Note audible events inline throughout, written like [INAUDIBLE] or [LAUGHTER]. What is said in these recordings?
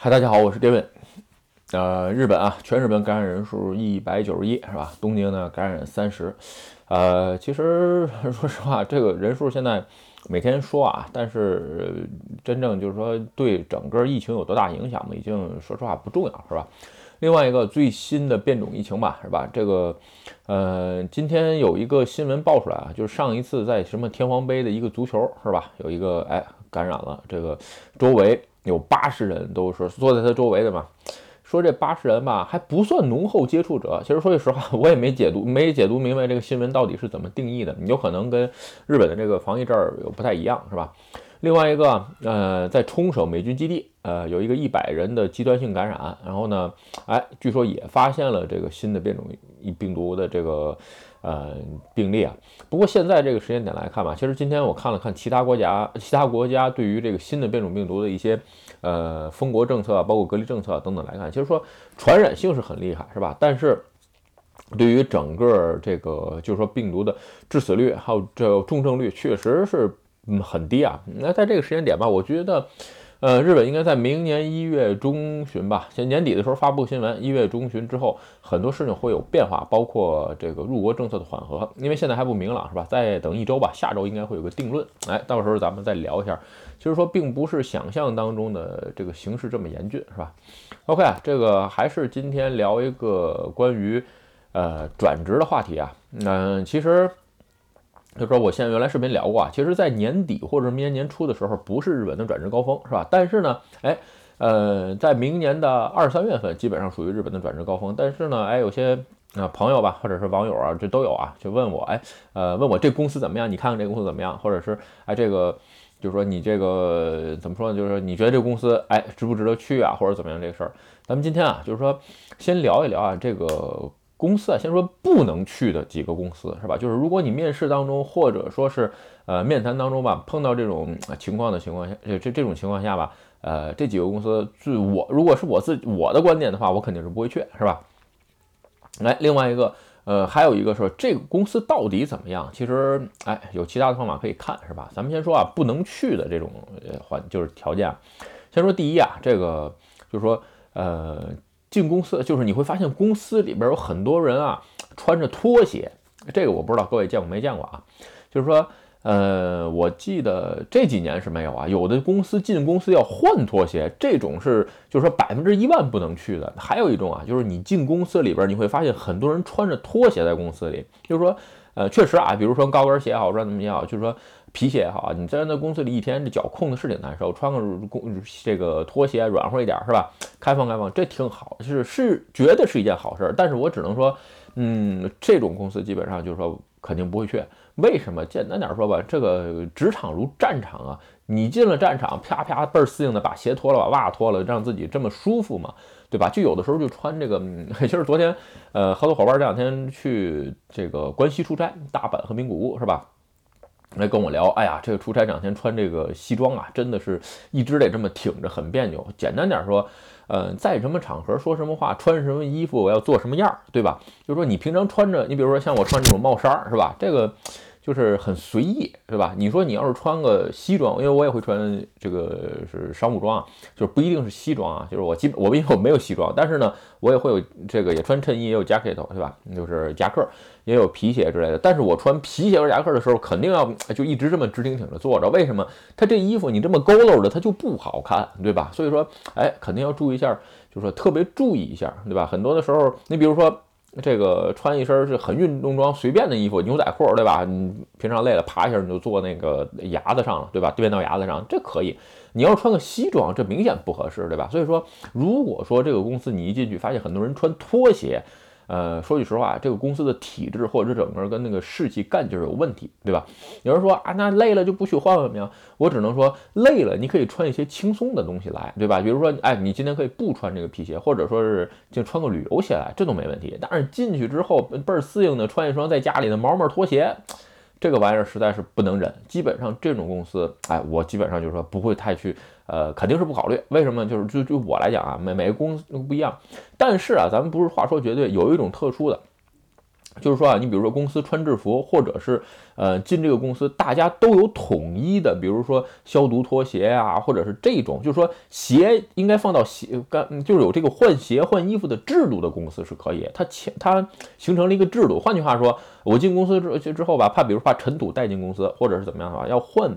嗨，大家好，我是 David。呃，日本啊，全日本感染人数一百九十一，是吧？东京呢，感染三十。呃，其实 [LAUGHS] 说实话，这个人数现在每天说啊，但是真正就是说对整个疫情有多大影响嘛，已经说实话不重要，是吧？另外一个最新的变种疫情吧，是吧？这个，呃，今天有一个新闻爆出来啊，就是上一次在什么天皇杯的一个足球，是吧？有一个哎感染了，这个周围。有八十人都是坐在他周围的嘛，说这八十人吧还不算浓厚接触者。其实说句实话，[LAUGHS] 我也没解读，没解读明白这个新闻到底是怎么定义的。有可能跟日本的这个防疫这儿有不太一样，是吧？另外一个，呃，在冲绳美军基地，呃，有一个一百人的极端性感染，然后呢，哎，据说也发现了这个新的变种病毒的这个。呃，病例啊，不过现在这个时间点来看吧，其实今天我看了看其他国家，其他国家对于这个新的变种病毒的一些呃封国政策啊，包括隔离政策等等来看，其实说传染性是很厉害，是吧？但是对于整个这个就是说病毒的致死率还有这重症率，确实是嗯很低啊。那在这个时间点吧，我觉得。呃，日本应该在明年一月中旬吧，在年底的时候发布新闻。一月中旬之后，很多事情会有变化，包括这个入国政策的缓和，因为现在还不明朗，是吧？再等一周吧，下周应该会有个定论。哎，到时候咱们再聊一下。其实说，并不是想象当中的这个形势这么严峻，是吧？OK 啊，这个还是今天聊一个关于呃转职的话题啊。嗯，其实。就说我现在原来视频聊过啊，其实，在年底或者明年年初的时候，不是日本的转职高峰，是吧？但是呢，哎，呃，在明年的二三月份，基本上属于日本的转职高峰。但是呢，哎，有些啊朋友吧，或者是网友啊，这都有啊，就问我，哎，呃，问我这公司怎么样？你看看这公司怎么样？或者是，哎，这个，就是说你这个怎么说呢？就是说你觉得这个公司，哎，值不值得去啊？或者怎么样这个事儿？咱们今天啊，就是说先聊一聊啊，这个。公司啊，先说不能去的几个公司是吧？就是如果你面试当中，或者说是呃面谈当中吧，碰到这种情况的情况下，这这这种情况下吧，呃，这几个公司，就我如果是我自我的观点的话，我肯定是不会去，是吧？来，另外一个，呃，还有一个说这个公司到底怎么样？其实，哎，有其他的方法可以看，是吧？咱们先说啊，不能去的这种环就是条件，先说第一啊，这个就是说，呃。进公司就是你会发现公司里边有很多人啊，穿着拖鞋，这个我不知道各位见过没见过啊？就是说，呃，我记得这几年是没有啊，有的公司进公司要换拖鞋，这种是就是说百分之一万不能去的。还有一种啊，就是你进公司里边，你会发现很多人穿着拖鞋在公司里，就是说，呃，确实啊，比如说高跟鞋也好，说怎么也好，就是说。皮鞋也好啊，你在那公司里一天，这脚控的是挺难受，穿个公这个拖鞋软和一点是吧？开放开放，这挺好，是是觉得是一件好事儿。但是我只能说，嗯，这种公司基本上就是说肯定不会去。为什么？简单点说吧，这个职场如战场啊，你进了战场，啪啪倍儿适应的把鞋脱了，把袜脱了，让自己这么舒服嘛，对吧？就有的时候就穿这个，[LAUGHS] 其实昨天，呃，合作伙伴这两天去这个关西出差，大阪和名古屋是吧？来跟我聊，哎呀，这个出差两天穿这个西装啊，真的是一直得这么挺着，很别扭。简单点说，嗯，在什么场合说什么话，穿什么衣服，我要做什么样，对吧？就是说你平常穿着，你比如说像我穿这种帽衫，是吧？这个。就是很随意，对吧？你说你要是穿个西装，因为我也会穿这个是商务装啊，就是不一定是西装啊。就是我基本我因为我没有西装，但是呢，我也会有这个也穿衬衣，也有 jacket，对吧？就是夹克，也有皮鞋之类的。但是我穿皮鞋和夹克的时候，肯定要就一直这么直挺挺的坐着。为什么？它这衣服你这么佝偻的，它就不好看，对吧？所以说，哎，肯定要注意一下，就是说特别注意一下，对吧？很多的时候，你比如说。这个穿一身是很运动装、随便的衣服，牛仔裤，对吧？你平常累了，爬一下你就坐那个牙子上了，对吧？垫到牙子上，这可以。你要穿个西装，这明显不合适，对吧？所以说，如果说这个公司你一进去发现很多人穿拖鞋，呃，说句实话，这个公司的体制或者整个跟那个士气干劲有问题，对吧？有人说啊，那累了就不许换怎么样？我只能说，累了你可以穿一些轻松的东西来，对吧？比如说，哎，你今天可以不穿这个皮鞋，或者说是就穿个旅游鞋来，这都没问题。但是进去之后倍儿适应的穿一双在家里的毛毛拖鞋。这个玩意儿实在是不能忍，基本上这种公司，哎，我基本上就是说不会太去，呃，肯定是不考虑。为什么？就是就就我来讲啊，每每个公司不一样。但是啊，咱们不是话说绝对，有一种特殊的，就是说啊，你比如说公司穿制服，或者是呃进这个公司，大家都有统一的，比如说消毒拖鞋啊，或者是这种，就是说鞋应该放到鞋干，就是有这个换鞋换衣服的制度的公司是可以，它前它形成了一个制度。换句话说，我进公司之之后吧，怕比如怕尘土带进公司，或者是怎么样的话，要换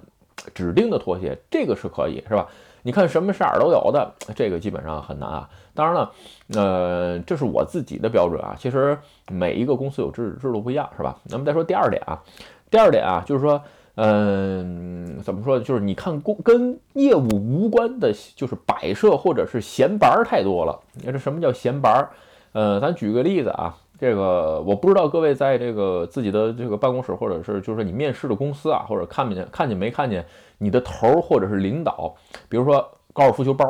指定的拖鞋，这个是可以，是吧？你看什么色儿都有的，这个基本上很难啊。当然了，呃，这是我自己的标准啊。其实每一个公司有制制度不一样，是吧？那么再说第二点啊，第二点啊，就是说，嗯，怎么说呢？就是你看公跟业务无关的，就是摆设或者是闲白儿太多了。你看这什么叫闲白儿？呃，咱举个例子啊，这个我不知道各位在这个自己的这个办公室，或者是就是你面试的公司啊，或者看没见看见没看见？你的头儿或者是领导，比如说高尔夫球包，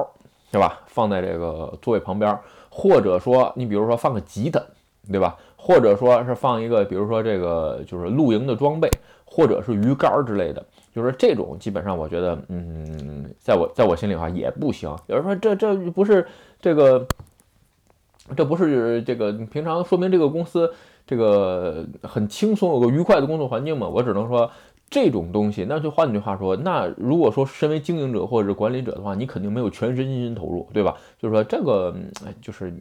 对吧？放在这个座位旁边，或者说你比如说放个吉他，对吧？或者说是放一个，比如说这个就是露营的装备，或者是鱼竿之类的，就是这种基本上我觉得，嗯，在我在我心里话也不行。有人说这这不是这个，这不是这个平常说明这个公司这个很轻松，有个愉快的工作环境嘛？我只能说。这种东西，那就换句话说，那如果说身为经营者或者管理者的话，你肯定没有全身心投入，对吧？就是说这个，就是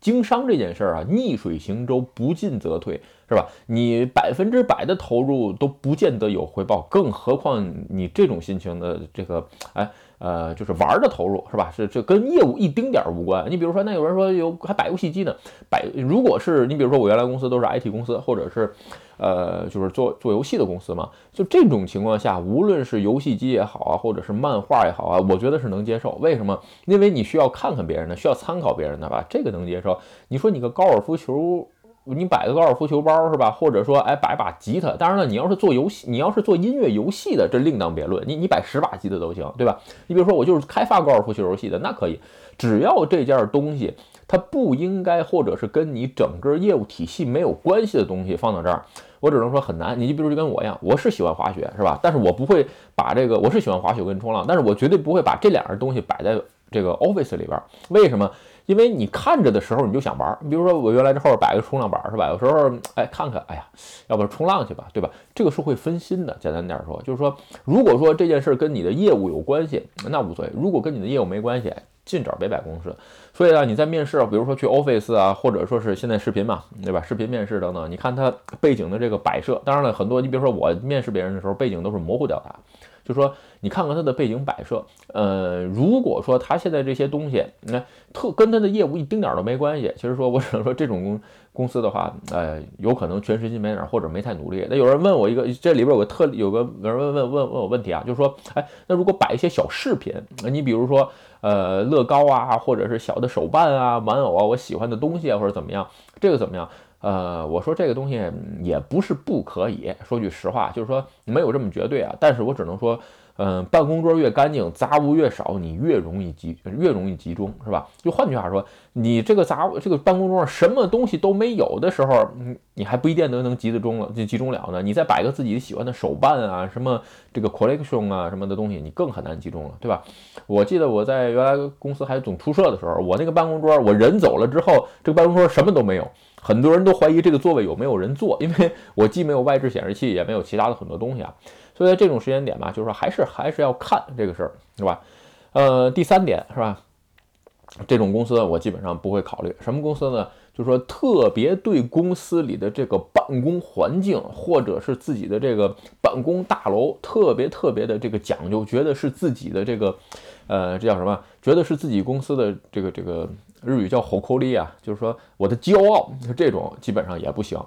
经商这件事儿啊，逆水行舟，不进则退，是吧？你百分之百的投入都不见得有回报，更何况你这种心情的这个，哎。呃，就是玩的投入是吧？是这跟业务一丁点儿无关。你比如说，那有人说有还摆游戏机呢，摆如果是你比如说我原来公司都是 IT 公司，或者是呃就是做做游戏的公司嘛，就这种情况下，无论是游戏机也好啊，或者是漫画也好啊，我觉得是能接受。为什么？因为你需要看看别人的，需要参考别人的吧，这个能接受。你说你个高尔夫球。你摆个高尔夫球包是吧？或者说，哎，摆把吉他。当然了，你要是做游戏，你要是做音乐游戏的，这另当别论。你你摆十把吉他都行，对吧？你比如说，我就是开发高尔夫球游戏的，那可以。只要这件东西它不应该，或者是跟你整个业务体系没有关系的东西放到这儿，我只能说很难。你就比如就跟我一样，我是喜欢滑雪，是吧？但是我不会把这个，我是喜欢滑雪跟冲浪，但是我绝对不会把这两样东西摆在这个 office 里边。为什么？因为你看着的时候你就想玩，你比如说我原来这后边摆个冲浪板是吧？有时候哎看看，哎呀，要不冲浪去吧，对吧？这个是会分心的。简单点说，就是说，如果说这件事跟你的业务有关系，那无所谓；如果跟你的业务没关系，尽早别摆公司。所以啊，你在面试，比如说去 Office 啊，或者说是现在视频嘛，对吧？视频面试等等，你看他背景的这个摆设，当然了，很多你比如说我面试别人的时候，背景都是模糊掉的。就说你看看它的背景摆设，呃，如果说他现在这些东西，那特跟他的业务一丁点儿都没关系。其实说我只能说这种公公司的话，呃，有可能全身心没哪儿，或者没太努力。那有人问我一个，这里边有个特有个有人问问问问我问题啊，就是说，哎，那如果摆一些小饰品，你比如说，呃，乐高啊，或者是小的手办啊、玩偶啊，我喜欢的东西啊，或者怎么样，这个怎么样？呃，我说这个东西也不是不可以说句实话，就是说没有这么绝对啊。但是我只能说，嗯，办公桌越干净，杂物越少，你越容易集，越容易集中，是吧？就换句话说，你这个杂物，这个办公桌上什么东西都没有的时候，嗯，你还不一定能能集得中了，就集中了呢。你再摆个自己喜欢的手办啊，什么这个 collection 啊，什么的东西，你更很难集中了，对吧？我记得我在原来公司还总出社的时候，我那个办公桌，我人走了之后，这个办公桌什么都没有。很多人都怀疑这个座位有没有人坐，因为我既没有外置显示器，也没有其他的很多东西啊。所以在这种时间点吧，就是说还是还是要看这个事儿，是吧？呃，第三点是吧？这种公司我基本上不会考虑。什么公司呢？就是说特别对公司里的这个办公环境，或者是自己的这个办公大楼特别特别的这个讲究，觉得是自己的这个，呃，这叫什么？觉得是自己公司的这个这个。日语叫吼口里啊，就是说我的骄傲，就这种基本上也不行。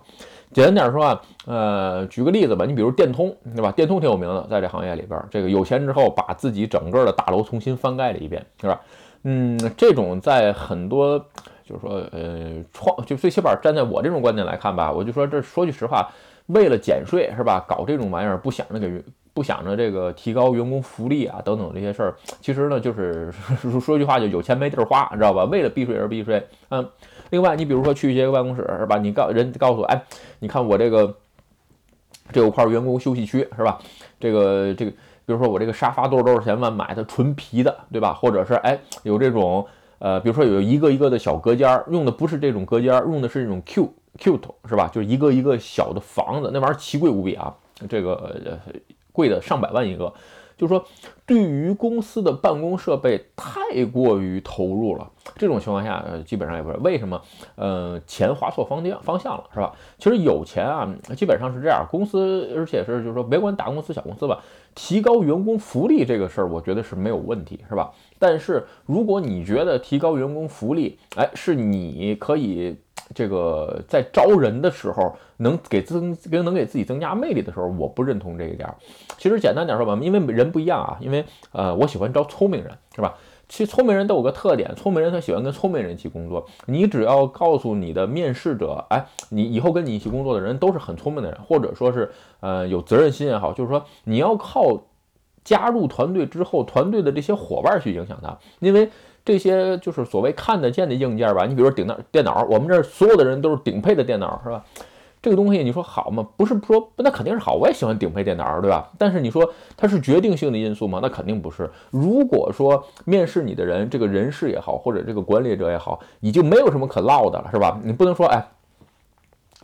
简单点说啊，呃，举个例子吧，你比如电通，对吧？电通挺有名的，在这行业里边，这个有钱之后把自己整个的大楼重新翻盖了一遍，是吧？嗯，这种在很多就是说，呃，创就最起码站在我这种观点来看吧，我就说这说句实话，为了减税是吧？搞这种玩意儿不想着给。不想着这个提高员工福利啊等等这些事儿，其实呢就是说 [LAUGHS] 说句话就有钱没地儿花，知道吧？为了避税而避税。嗯，另外你比如说去一些办公室是吧？你告人告诉我，哎，你看我这个这有块员工休息区是吧？这个这个，比如说我这个沙发多少多少钱吧，买的纯皮的，对吧？或者是哎有这种呃，比如说有一个一个的小隔间儿，用的不是这种隔间儿，用的是这种 Q cute 是吧？就是一个一个小的房子，那玩意儿奇贵无比啊，这个呃贵的上百万一个。就是说，对于公司的办公设备太过于投入了，这种情况下，呃，基本上也不是为什么，呃，钱花错方向方向了，是吧？其实有钱啊，基本上是这样，公司而且是就是说，别管大公司小公司吧，提高员工福利这个事儿，我觉得是没有问题，是吧？但是如果你觉得提高员工福利，哎，是你可以。这个在招人的时候能给增跟能给自己增加魅力的时候，我不认同这一点。其实简单点说吧，因为人不一样啊，因为呃，我喜欢招聪明人，是吧？其实聪明人都有个特点，聪明人他喜欢跟聪明人一起工作。你只要告诉你的面试者，哎，你以后跟你一起工作的人都是很聪明的人，或者说是呃有责任心也好，就是说你要靠加入团队之后，团队的这些伙伴去影响他，因为。这些就是所谓看得见的硬件吧，你比如说顶脑电脑，我们这儿所有的人都是顶配的电脑，是吧？这个东西你说好吗？不是说那肯定是好，我也喜欢顶配电脑，对吧？但是你说它是决定性的因素吗？那肯定不是。如果说面试你的人，这个人事也好，或者这个管理者也好，已经没有什么可唠的了，是吧？你不能说哎。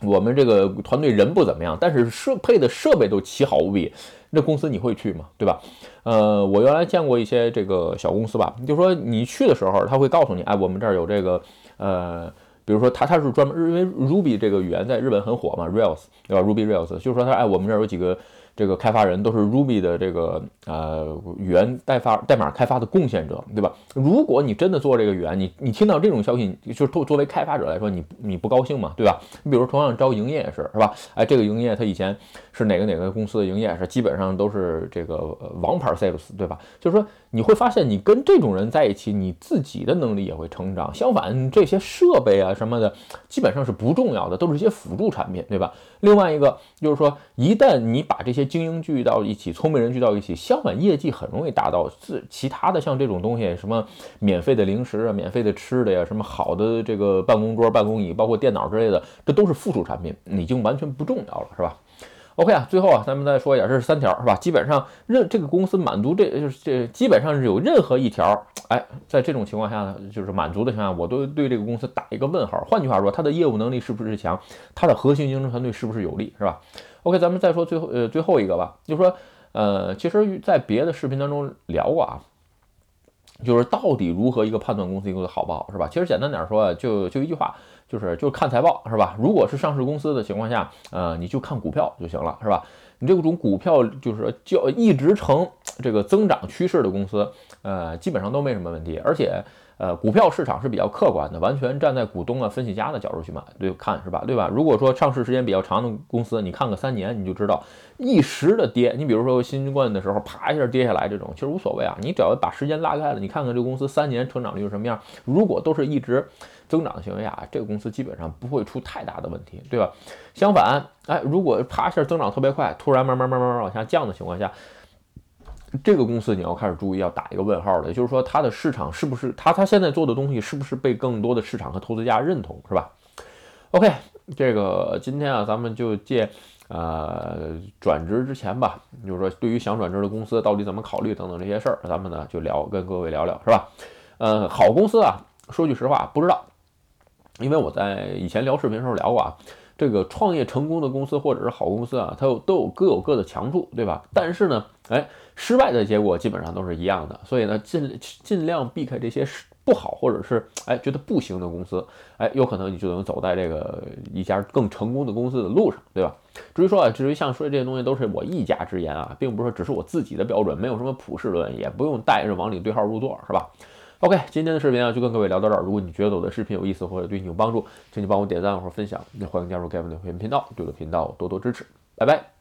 我们这个团队人不怎么样，但是设配的设备都奇好无比，那公司你会去吗？对吧？呃，我原来见过一些这个小公司吧，就说你去的时候，他会告诉你，哎，我们这儿有这个，呃，比如说他他是专门因为 Ruby 这个语言在日本很火嘛，Rails 对吧？Ruby Rails 就是说他哎，我们这儿有几个。这个开发人都是 Ruby 的这个呃语言代发代码开发的贡献者，对吧？如果你真的做这个语言，你你听到这种消息，就是作作为开发者来说，你你不高兴嘛，对吧？你比如同样招营业也是，是吧？哎，这个营业他以前是哪个哪个公司的营业是基本上都是这个王牌 sales，对吧？就是说你会发现，你跟这种人在一起，你自己的能力也会成长。相反，这些设备啊什么的，基本上是不重要的，都是一些辅助产品，对吧？另外一个就是说，一旦你把这些精英聚到一起，聪明人聚到一起，相反业绩很容易达到。是其他的像这种东西，什么免费的零食啊、免费的吃的呀，什么好的这个办公桌、办公椅，包括电脑之类的，这都是附属产品，已经完全不重要了，是吧？OK 啊，最后啊，咱们再说一点，这是三条，是吧？基本上任这个公司满足这就是这基本上是有任何一条，哎，在这种情况下呢，就是满足的情况下，我都对这个公司打一个问号。换句话说，它的业务能力是不是强？它的核心竞争团队是不是有力，是吧？OK，咱们再说最后呃最后一个吧，就是说呃，其实，在别的视频当中聊过啊，就是到底如何一个判断公司一个好不好，是吧？其实简单点说，就就一句话。就是就看财报是吧？如果是上市公司的情况下，呃，你就看股票就行了，是吧？你这种股票就是叫一直呈这个增长趋势的公司，呃，基本上都没什么问题，而且。呃，股票市场是比较客观的，完全站在股东啊、分析家的角度去买，对看是吧？对吧？如果说上市时间比较长的公司，你看个三年，你就知道一时的跌。你比如说新冠的时候，啪一下跌下来，这种其实无所谓啊。你只要把时间拉开了，你看看这个公司三年成长率是什么样。如果都是一直增长的情况下，这个公司基本上不会出太大的问题，对吧？相反，哎，如果啪一下增长特别快，突然慢慢慢慢往下降的情况下。这个公司你要开始注意，要打一个问号的，就是说它的市场是不是它它现在做的东西是不是被更多的市场和投资家认同，是吧？OK，这个今天啊，咱们就借呃转职之前吧，就是说对于想转职的公司到底怎么考虑等等这些事儿，咱们呢就聊跟各位聊聊，是吧？呃，好公司啊，说句实话不知道，因为我在以前聊视频的时候聊过啊。这个创业成功的公司或者是好公司啊，它有都有各有各的强处，对吧？但是呢，哎，失败的结果基本上都是一样的，所以呢，尽尽量避开这些不好或者是哎觉得不行的公司，哎，有可能你就能走在这个一家更成功的公司的路上，对吧？至于说啊，至于像说这些东西都是我一家之言啊，并不是说只是我自己的标准，没有什么普世论，也不用带着往里对号入座，是吧？OK，今天的视频啊，就跟各位聊到这儿。如果你觉得我的视频有意思或者对你有帮助，请你帮我点赞或者分享。也欢迎加入 Kevin 的会员频道，对我的频道多多支持。拜拜。